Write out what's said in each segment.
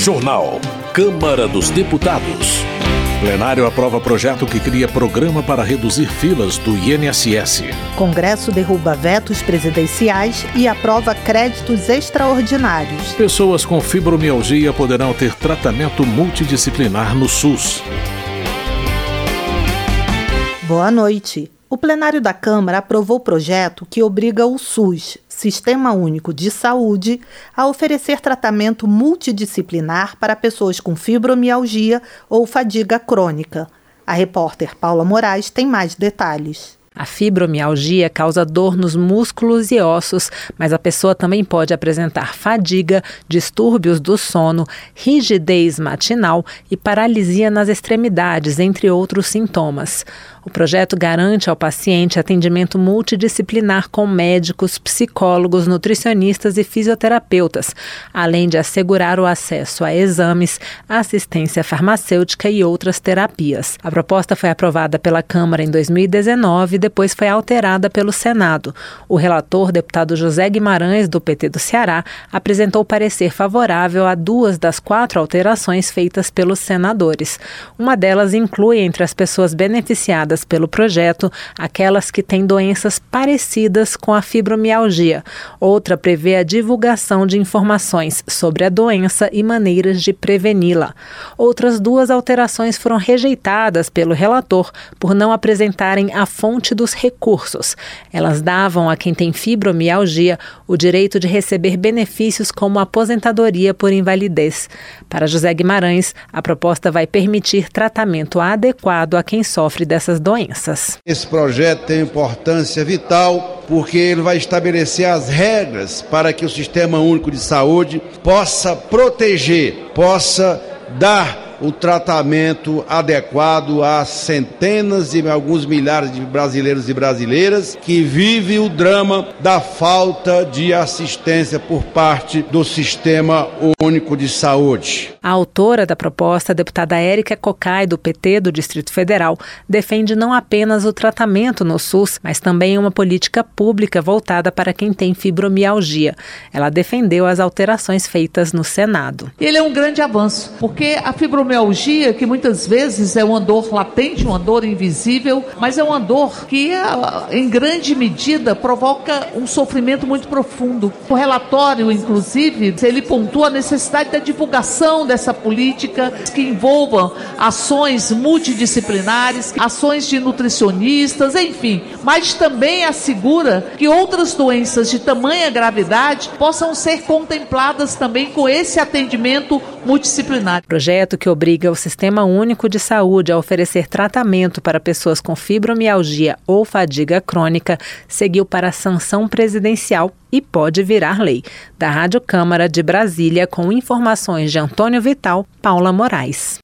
Jornal. Câmara dos Deputados. Plenário aprova projeto que cria programa para reduzir filas do INSS. Congresso derruba vetos presidenciais e aprova créditos extraordinários. Pessoas com fibromialgia poderão ter tratamento multidisciplinar no SUS. Boa noite. O plenário da Câmara aprovou o projeto que obriga o SUS, Sistema Único de Saúde, a oferecer tratamento multidisciplinar para pessoas com fibromialgia ou fadiga crônica. A repórter Paula Moraes tem mais detalhes. A fibromialgia causa dor nos músculos e ossos, mas a pessoa também pode apresentar fadiga, distúrbios do sono, rigidez matinal e paralisia nas extremidades, entre outros sintomas. O projeto garante ao paciente atendimento multidisciplinar com médicos, psicólogos, nutricionistas e fisioterapeutas, além de assegurar o acesso a exames, assistência farmacêutica e outras terapias. A proposta foi aprovada pela Câmara em 2019 e depois foi alterada pelo Senado. O relator, deputado José Guimarães, do PT do Ceará, apresentou parecer favorável a duas das quatro alterações feitas pelos senadores. Uma delas inclui entre as pessoas beneficiadas pelo projeto aquelas que têm doenças parecidas com a fibromialgia. Outra prevê a divulgação de informações sobre a doença e maneiras de preveni-la. Outras duas alterações foram rejeitadas pelo relator por não apresentarem a fonte dos recursos. Elas davam a quem tem fibromialgia o direito de receber benefícios como aposentadoria por invalidez. Para José Guimarães, a proposta vai permitir tratamento adequado a quem sofre dessas doenças. Esse projeto tem importância vital porque ele vai estabelecer as regras para que o Sistema Único de Saúde possa proteger, possa dar o tratamento adequado a centenas e alguns milhares de brasileiros e brasileiras que vivem o drama da falta de assistência por parte do Sistema Único de Saúde. A autora da proposta, a deputada Érica Cocai, do PT do Distrito Federal, defende não apenas o tratamento no SUS, mas também uma política pública voltada para quem tem fibromialgia. Ela defendeu as alterações feitas no Senado. Ele é um grande avanço, porque a fibromialgia fibromialgia, que muitas vezes é uma dor latente, uma dor invisível, mas é uma dor que, em grande medida, provoca um sofrimento muito profundo. O relatório, inclusive, ele pontua a necessidade da divulgação dessa política que envolvam ações multidisciplinares, ações de nutricionistas, enfim, mas também assegura que outras doenças de tamanha gravidade possam ser contempladas também com esse atendimento multidisciplinar. Projeto que obriga o Sistema Único de Saúde a oferecer tratamento para pessoas com fibromialgia ou fadiga crônica seguiu para a sanção presidencial e pode virar lei. Da Rádio Câmara de Brasília, com informações de Antônio Vital, Paula Moraes.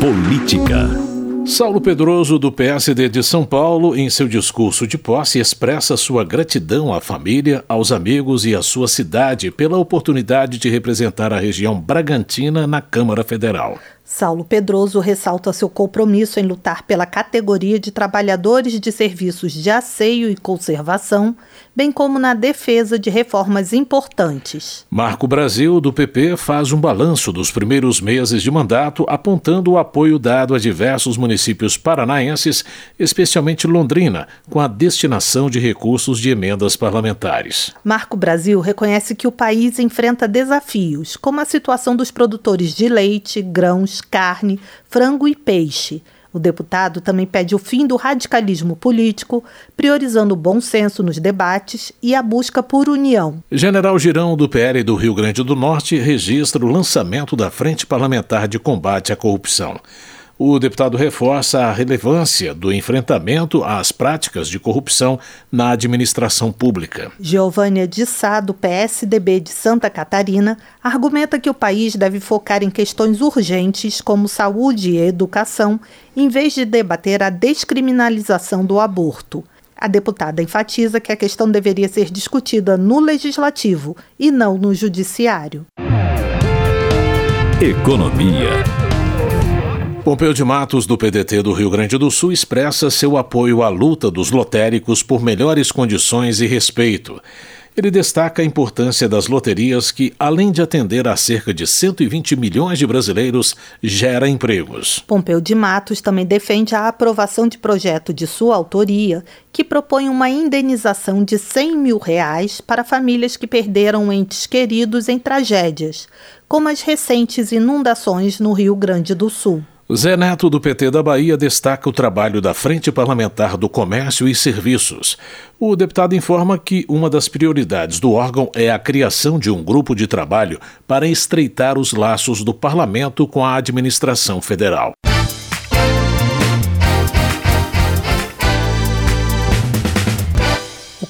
Política. Saulo Pedroso, do PSD de São Paulo, em seu discurso de posse, expressa sua gratidão à família, aos amigos e à sua cidade pela oportunidade de representar a região Bragantina na Câmara Federal. Saulo Pedroso ressalta seu compromisso em lutar pela categoria de trabalhadores de serviços de asseio e conservação, bem como na defesa de reformas importantes. Marco Brasil, do PP, faz um balanço dos primeiros meses de mandato, apontando o apoio dado a diversos municípios paranaenses, especialmente Londrina, com a destinação de recursos de emendas parlamentares. Marco Brasil reconhece que o país enfrenta desafios, como a situação dos produtores de leite, grãos, carne, frango e peixe. O deputado também pede o fim do radicalismo político, priorizando o bom senso nos debates e a busca por união. General Girão, do PL do Rio Grande do Norte, registra o lançamento da Frente Parlamentar de Combate à Corrupção. O deputado reforça a relevância do enfrentamento às práticas de corrupção na administração pública. Giovânia de Sá, do PSDB de Santa Catarina, argumenta que o país deve focar em questões urgentes como saúde e educação, em vez de debater a descriminalização do aborto. A deputada enfatiza que a questão deveria ser discutida no legislativo e não no judiciário. Economia. Pompeu de Matos, do PDT do Rio Grande do Sul, expressa seu apoio à luta dos lotéricos por melhores condições e respeito. Ele destaca a importância das loterias que, além de atender a cerca de 120 milhões de brasileiros, gera empregos. Pompeu de Matos também defende a aprovação de projeto de sua autoria que propõe uma indenização de 100 mil reais para famílias que perderam entes queridos em tragédias, como as recentes inundações no Rio Grande do Sul. Zé Neto, do PT da Bahia, destaca o trabalho da Frente Parlamentar do Comércio e Serviços. O deputado informa que uma das prioridades do órgão é a criação de um grupo de trabalho para estreitar os laços do parlamento com a administração federal.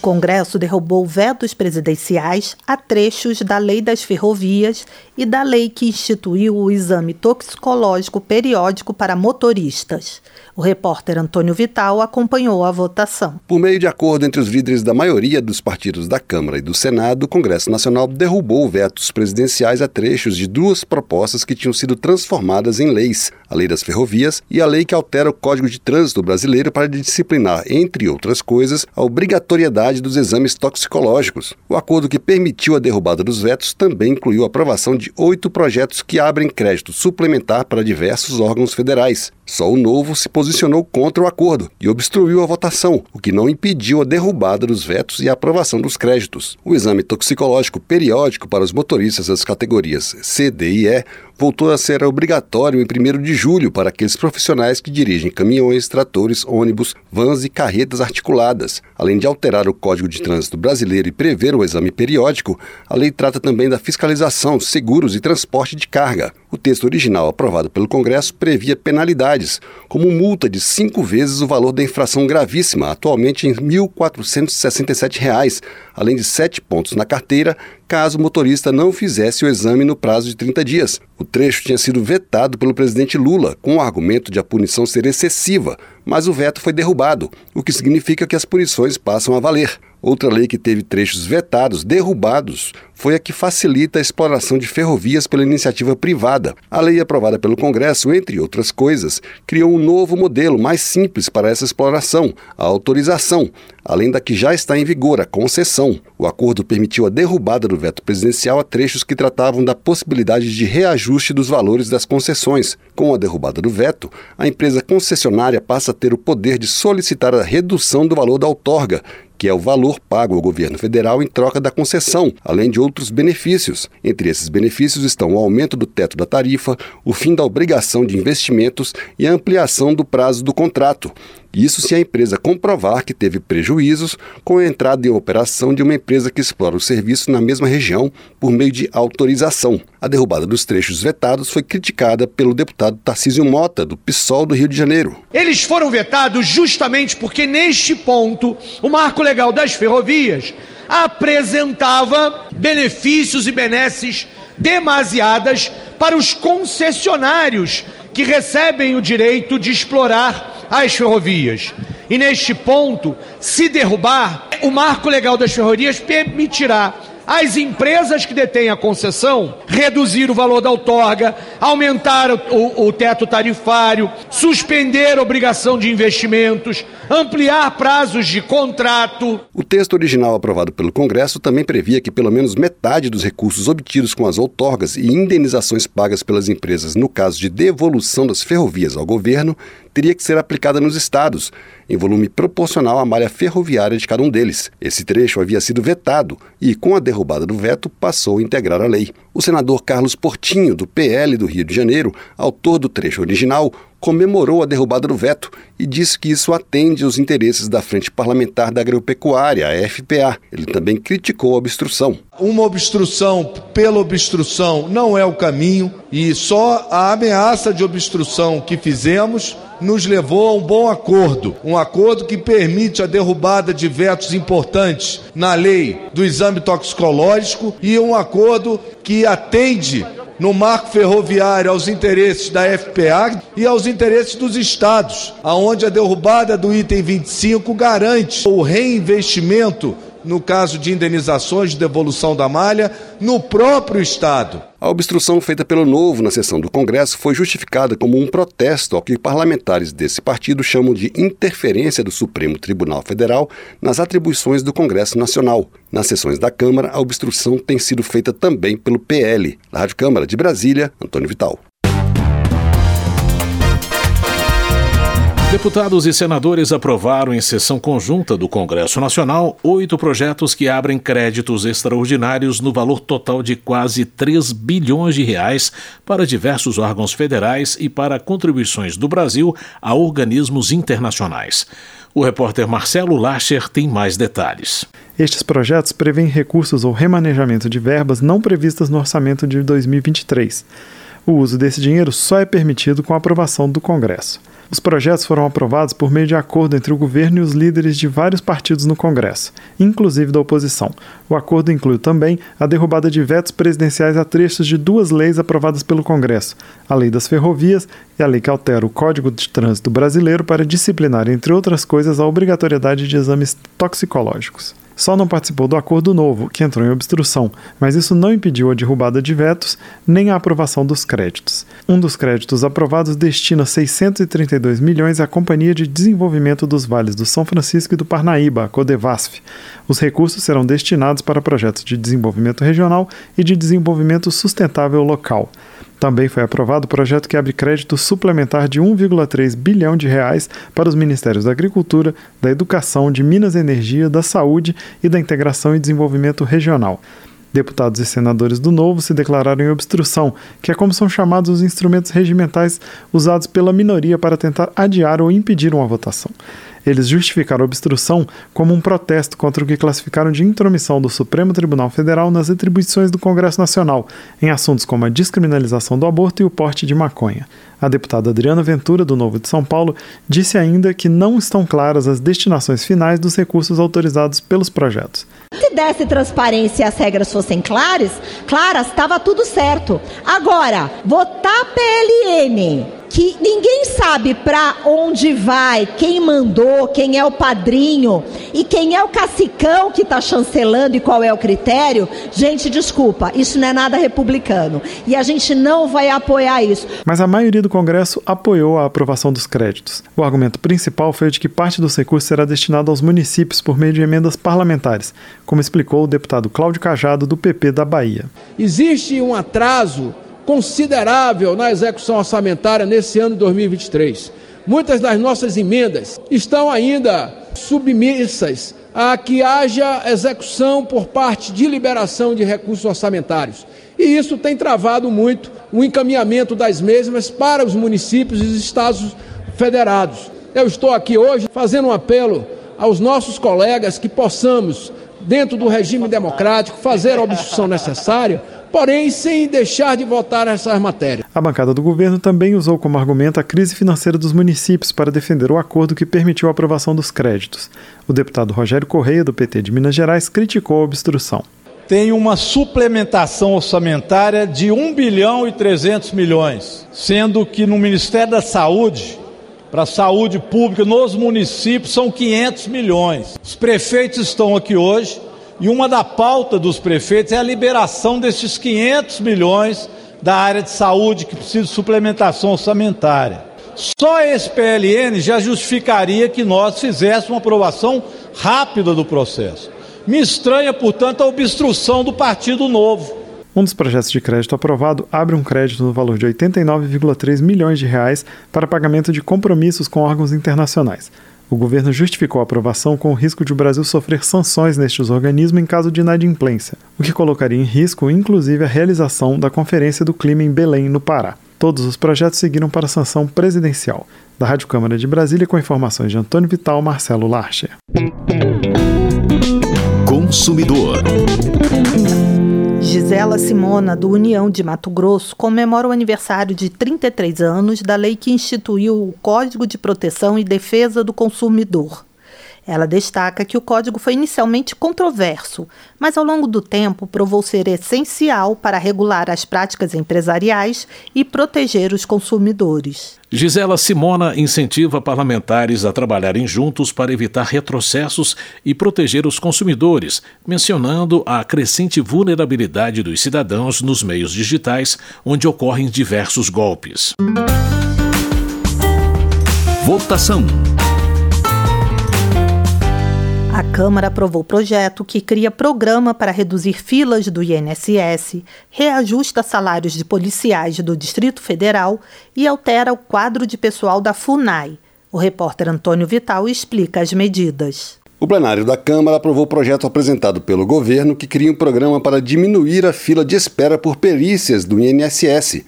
Congresso derrubou vetos presidenciais a trechos da Lei das Ferrovias e da lei que instituiu o exame toxicológico periódico para motoristas. O repórter Antônio Vital acompanhou a votação. Por meio de acordo entre os líderes da maioria dos partidos da Câmara e do Senado, o Congresso Nacional derrubou vetos presidenciais a trechos de duas propostas que tinham sido transformadas em leis: a Lei das Ferrovias e a lei que altera o Código de Trânsito brasileiro para disciplinar, entre outras coisas, a obrigatoriedade dos exames toxicológicos. O acordo que permitiu a derrubada dos vetos também incluiu a aprovação de oito projetos que abrem crédito suplementar para diversos órgãos federais. Só o novo se posicionou contra o acordo e obstruiu a votação, o que não impediu a derrubada dos vetos e a aprovação dos créditos. O exame toxicológico periódico para os motoristas das categorias C, D e E voltou a ser obrigatório em 1 de julho para aqueles profissionais que dirigem caminhões, tratores, ônibus, vans e carretas articuladas. Além de alterar o Código de Trânsito brasileiro e prever o exame periódico, a lei trata também da fiscalização, seguros e transporte de carga. O texto original aprovado pelo Congresso previa penalidades, como multa de cinco vezes o valor da infração gravíssima, atualmente em R$ 1.467, além de sete pontos na carteira, caso o motorista não fizesse o exame no prazo de 30 dias. O trecho tinha sido vetado pelo presidente Lula, com o argumento de a punição ser excessiva, mas o veto foi derrubado, o que significa que as punições passam a valer. Outra lei que teve trechos vetados, derrubados, foi a que facilita a exploração de ferrovias pela iniciativa privada. A lei aprovada pelo Congresso, entre outras coisas, criou um novo modelo mais simples para essa exploração, a autorização, além da que já está em vigor, a concessão. O acordo permitiu a derrubada do veto presidencial a trechos que tratavam da possibilidade de reajuste dos valores das concessões. Com a derrubada do veto, a empresa concessionária passa a ter o poder de solicitar a redução do valor da outorga, que é o valor pago ao governo federal em troca da concessão, além de outros benefícios. Entre esses benefícios estão o aumento do teto da tarifa, o fim da obrigação de investimentos e a ampliação do prazo do contrato. Isso se a empresa comprovar que teve prejuízos com a entrada em operação de uma empresa que explora o serviço na mesma região por meio de autorização. A derrubada dos trechos vetados foi criticada pelo deputado Tarcísio Mota, do PSOL do Rio de Janeiro. Eles foram vetados justamente porque, neste ponto, o marco legal das ferrovias apresentava benefícios e benesses demasiadas para os concessionários que recebem o direito de explorar as ferrovias. E neste ponto, se derrubar, o marco legal das ferrovias permitirá as empresas que detêm a concessão reduzir o valor da outorga, aumentar o, o, teto tarifário, suspender a obrigação de investimentos, ampliar prazos de contrato. O texto original aprovado pelo Congresso também previa que pelo menos metade dos recursos obtidos com as outorgas e indenizações pagas pelas empresas no caso de devolução das ferrovias ao governo teria que ser aplicada nos estados, em volume proporcional à malha ferroviária de cada um deles. Esse trecho havia sido vetado e, com a derrubada do veto, passou a integrar a lei. O senador Carlos Portinho, do PL do Rio de Janeiro, autor do trecho original, comemorou a derrubada do veto e disse que isso atende aos interesses da Frente Parlamentar da Agropecuária, a FPA. Ele também criticou a obstrução. Uma obstrução pela obstrução não é o caminho e só a ameaça de obstrução que fizemos nos levou a um bom acordo, um acordo que permite a derrubada de vetos importantes na lei do exame toxicológico e um acordo que atende no marco ferroviário aos interesses da FPA e aos interesses dos estados, aonde a derrubada do item 25 garante o reinvestimento no caso de indenizações de devolução da malha, no próprio Estado. A obstrução feita pelo Novo na sessão do Congresso foi justificada como um protesto ao que parlamentares desse partido chamam de interferência do Supremo Tribunal Federal nas atribuições do Congresso Nacional. Nas sessões da Câmara, a obstrução tem sido feita também pelo PL. Rádio Câmara de Brasília, Antônio Vital. Deputados e senadores aprovaram em sessão conjunta do Congresso Nacional oito projetos que abrem créditos extraordinários no valor total de quase 3 bilhões de reais para diversos órgãos federais e para contribuições do Brasil a organismos internacionais. O repórter Marcelo Lacher tem mais detalhes. Estes projetos prevêem recursos ou remanejamento de verbas não previstas no orçamento de 2023. O uso desse dinheiro só é permitido com a aprovação do Congresso. Os projetos foram aprovados por meio de acordo entre o governo e os líderes de vários partidos no Congresso, inclusive da oposição. O acordo inclui também a derrubada de vetos presidenciais a trechos de duas leis aprovadas pelo Congresso: a Lei das Ferrovias e a lei que altera o Código de Trânsito Brasileiro para disciplinar, entre outras coisas, a obrigatoriedade de exames toxicológicos. Só não participou do acordo novo, que entrou em obstrução, mas isso não impediu a derrubada de vetos nem a aprovação dos créditos. Um dos créditos aprovados destina 632 milhões à Companhia de Desenvolvimento dos Vales do São Francisco e do Parnaíba, a Codevasf. Os recursos serão destinados para projetos de desenvolvimento regional e de desenvolvimento sustentável local. Também foi aprovado o projeto que abre crédito suplementar de 1,3 bilhão de reais para os Ministérios da Agricultura, da Educação, de Minas e Energia, da Saúde e da Integração e Desenvolvimento Regional. Deputados e senadores do Novo se declararam em obstrução, que é como são chamados os instrumentos regimentais usados pela minoria para tentar adiar ou impedir uma votação. Eles justificaram a obstrução como um protesto contra o que classificaram de intromissão do Supremo Tribunal Federal nas atribuições do Congresso Nacional, em assuntos como a descriminalização do aborto e o porte de maconha. A deputada Adriana Ventura, do Novo de São Paulo, disse ainda que não estão claras as destinações finais dos recursos autorizados pelos projetos. Se desse transparência e as regras fossem claras, claras, estava tudo certo. Agora, votar PLN que ninguém sabe para onde vai, quem mandou, quem é o padrinho e quem é o cacicão que está chancelando e qual é o critério, gente, desculpa, isso não é nada republicano. E a gente não vai apoiar isso. Mas a maioria do Congresso apoiou a aprovação dos créditos. O argumento principal foi de que parte dos recursos será destinado aos municípios por meio de emendas parlamentares, como explicou o deputado Cláudio Cajado, do PP da Bahia. Existe um atraso considerável na execução orçamentária nesse ano de 2023. Muitas das nossas emendas estão ainda submissas a que haja execução por parte de liberação de recursos orçamentários. E isso tem travado muito o encaminhamento das mesmas para os municípios e os estados federados. Eu estou aqui hoje fazendo um apelo aos nossos colegas que possamos, dentro do regime democrático, fazer a obstrução necessária porém sem deixar de votar essas matérias. A bancada do governo também usou como argumento a crise financeira dos municípios para defender o acordo que permitiu a aprovação dos créditos. O deputado Rogério Correia, do PT de Minas Gerais, criticou a obstrução. Tem uma suplementação orçamentária de 1 bilhão e 300 milhões, sendo que no Ministério da Saúde para a saúde pública nos municípios são 500 milhões. Os prefeitos estão aqui hoje, e uma da pauta dos prefeitos é a liberação desses 500 milhões da área de saúde que precisa de suplementação orçamentária. Só esse PLN já justificaria que nós fizéssemos uma aprovação rápida do processo. Me estranha, portanto, a obstrução do Partido Novo. Um dos projetos de crédito aprovado abre um crédito no valor de 89,3 milhões de reais para pagamento de compromissos com órgãos internacionais. O governo justificou a aprovação com o risco de o Brasil sofrer sanções nestes organismos em caso de inadimplência, o que colocaria em risco inclusive a realização da Conferência do Clima em Belém, no Pará. Todos os projetos seguiram para a sanção presidencial. Da Rádio Câmara de Brasília, com informações de Antônio Vital, Marcelo Larcher. Consumidor. Gisela Simona, do União de Mato Grosso, comemora o aniversário de 33 anos da lei que instituiu o Código de Proteção e Defesa do Consumidor. Ela destaca que o código foi inicialmente controverso, mas ao longo do tempo provou ser essencial para regular as práticas empresariais e proteger os consumidores. Gisela Simona incentiva parlamentares a trabalharem juntos para evitar retrocessos e proteger os consumidores, mencionando a crescente vulnerabilidade dos cidadãos nos meios digitais, onde ocorrem diversos golpes. Votação. A Câmara aprovou projeto que cria programa para reduzir filas do INSS, reajusta salários de policiais do Distrito Federal e altera o quadro de pessoal da FUNAI. O repórter Antônio Vital explica as medidas. O plenário da Câmara aprovou o projeto apresentado pelo governo que cria um programa para diminuir a fila de espera por perícias do INSS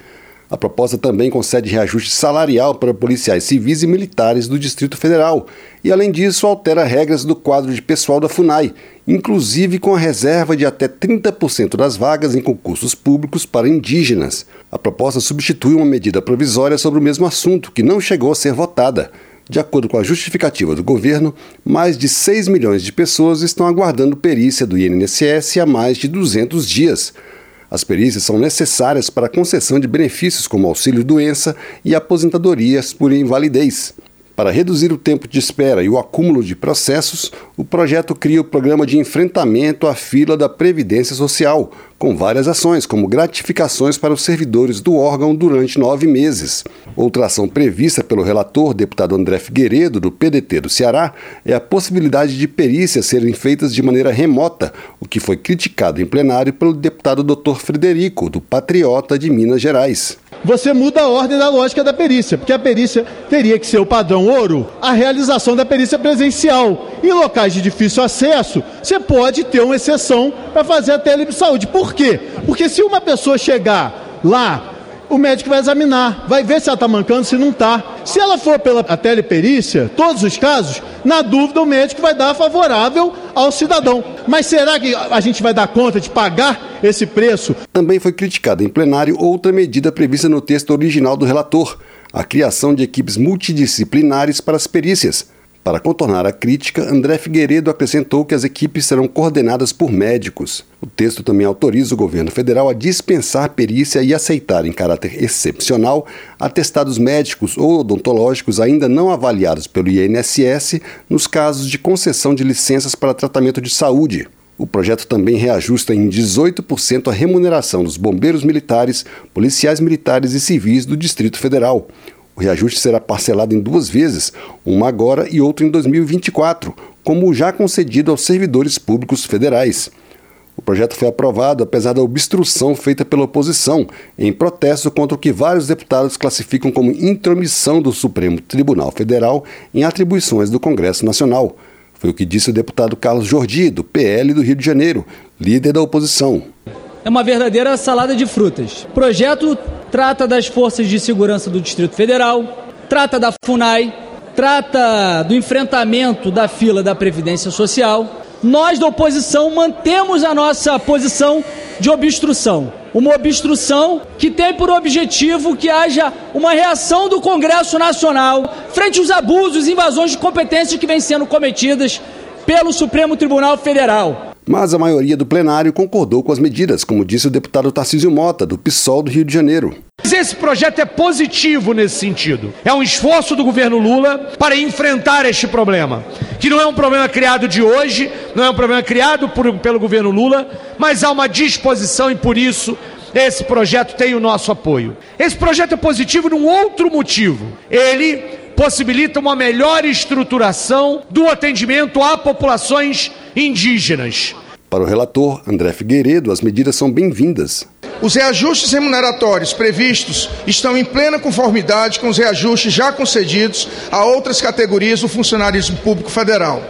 a proposta também concede reajuste salarial para policiais civis e militares do Distrito Federal e, além disso, altera regras do quadro de pessoal da FUNAI, inclusive com a reserva de até 30% das vagas em concursos públicos para indígenas. A proposta substitui uma medida provisória sobre o mesmo assunto, que não chegou a ser votada. De acordo com a justificativa do governo, mais de 6 milhões de pessoas estão aguardando perícia do INSS há mais de 200 dias. As perícias são necessárias para a concessão de benefícios como auxílio-doença e aposentadorias por invalidez. Para reduzir o tempo de espera e o acúmulo de processos, o projeto cria o programa de enfrentamento à fila da Previdência Social, com várias ações, como gratificações para os servidores do órgão durante nove meses. Outra ação prevista pelo relator, deputado André Figueiredo, do PDT do Ceará, é a possibilidade de perícias serem feitas de maneira remota, o que foi criticado em plenário pelo deputado Dr. Frederico, do Patriota de Minas Gerais você muda a ordem da lógica da perícia, porque a perícia teria que ser o padrão ouro, a realização da perícia presencial. Em locais de difícil acesso, você pode ter uma exceção para fazer a telesaúde. Por quê? Porque se uma pessoa chegar lá o médico vai examinar, vai ver se ela está mancando, se não está. Se ela for pela teleperícia, todos os casos, na dúvida o médico vai dar favorável ao cidadão. Mas será que a gente vai dar conta de pagar esse preço? Também foi criticada em plenário outra medida prevista no texto original do relator, a criação de equipes multidisciplinares para as perícias. Para contornar a crítica, André Figueiredo acrescentou que as equipes serão coordenadas por médicos. O texto também autoriza o governo federal a dispensar perícia e aceitar, em caráter excepcional, atestados médicos ou odontológicos ainda não avaliados pelo INSS nos casos de concessão de licenças para tratamento de saúde. O projeto também reajusta em 18% a remuneração dos bombeiros militares, policiais militares e civis do Distrito Federal. O reajuste será parcelado em duas vezes, uma agora e outra em 2024, como já concedido aos servidores públicos federais. O projeto foi aprovado apesar da obstrução feita pela oposição, em protesto contra o que vários deputados classificam como intromissão do Supremo Tribunal Federal em atribuições do Congresso Nacional. Foi o que disse o deputado Carlos Jordi, do PL do Rio de Janeiro, líder da oposição. É uma verdadeira salada de frutas. O projeto trata das forças de segurança do Distrito Federal, trata da FUNAI, trata do enfrentamento da fila da Previdência Social. Nós da oposição mantemos a nossa posição de obstrução. Uma obstrução que tem por objetivo que haja uma reação do Congresso Nacional frente aos abusos e invasões de competências que vêm sendo cometidas pelo Supremo Tribunal Federal. Mas a maioria do plenário concordou com as medidas, como disse o deputado Tarcísio Mota, do PSOL do Rio de Janeiro. Esse projeto é positivo nesse sentido. É um esforço do governo Lula para enfrentar este problema, que não é um problema criado de hoje, não é um problema criado por, pelo governo Lula, mas há uma disposição e por isso esse projeto tem o nosso apoio. Esse projeto é positivo num outro motivo. Ele possibilita uma melhor estruturação do atendimento a populações indígenas. Para o relator André Figueiredo, as medidas são bem-vindas. Os reajustes remuneratórios previstos estão em plena conformidade com os reajustes já concedidos a outras categorias do funcionarismo público federal.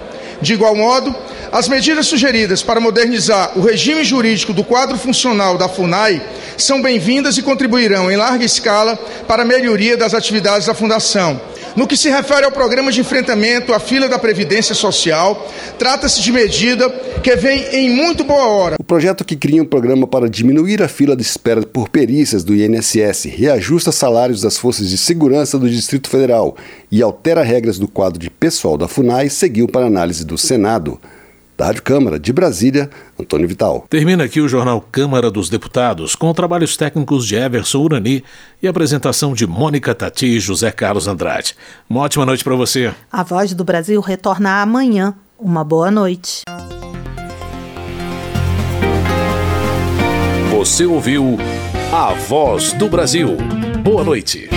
De igual modo, as medidas sugeridas para modernizar o regime jurídico do quadro funcional da FUNAI são bem-vindas e contribuirão em larga escala para a melhoria das atividades da Fundação, No que se refere ao programa de enfrentamento à fila da Previdência Social, trata-se de medida que vem em muito boa hora. O projeto que cria um programa para diminuir a fila de espera por perícias do INSS, reajusta salários das forças de segurança do Distrito Federal e altera regras do quadro de pessoal da FUNAI seguiu para análise do Senado. Da Rádio Câmara de Brasília, Antônio Vital. Termina aqui o jornal Câmara dos Deputados, com trabalhos técnicos de Everson Urani e apresentação de Mônica Tati e José Carlos Andrade. Uma ótima noite para você. A Voz do Brasil retorna amanhã. Uma boa noite. Você ouviu A Voz do Brasil. Boa noite.